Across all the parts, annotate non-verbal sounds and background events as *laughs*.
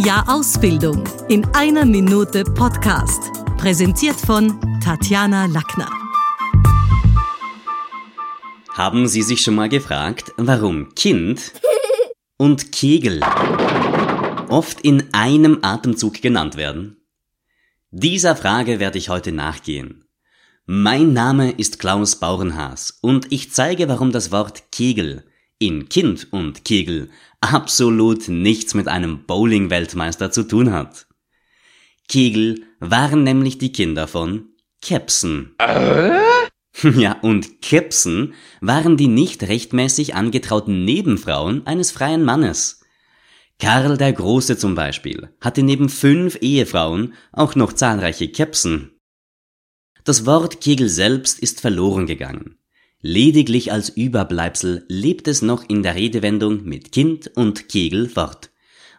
Ein Jahr Ausbildung in einer Minute Podcast. Präsentiert von Tatjana Lackner. Haben Sie sich schon mal gefragt, warum Kind *laughs* und Kegel oft in einem Atemzug genannt werden? Dieser Frage werde ich heute nachgehen. Mein Name ist Klaus Bauernhaas und ich zeige, warum das Wort Kegel in Kind und Kegel absolut nichts mit einem Bowling-Weltmeister zu tun hat. Kegel waren nämlich die Kinder von Kepsen. Äh? *laughs* Ja, und Kepsen waren die nicht rechtmäßig angetrauten Nebenfrauen eines freien Mannes. Karl der Große zum Beispiel hatte neben fünf Ehefrauen auch noch zahlreiche Kepsen. Das Wort Kegel selbst ist verloren gegangen. Lediglich als Überbleibsel lebt es noch in der Redewendung mit Kind und Kegel fort,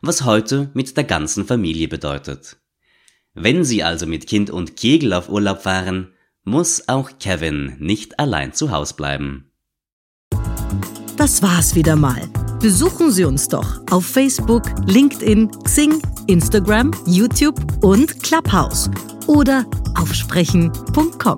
was heute mit der ganzen Familie bedeutet. Wenn Sie also mit Kind und Kegel auf Urlaub fahren, muss auch Kevin nicht allein zu Haus bleiben. Das war's wieder mal. Besuchen Sie uns doch auf Facebook, LinkedIn, Xing, Instagram, YouTube und Clubhouse oder auf sprechen.com.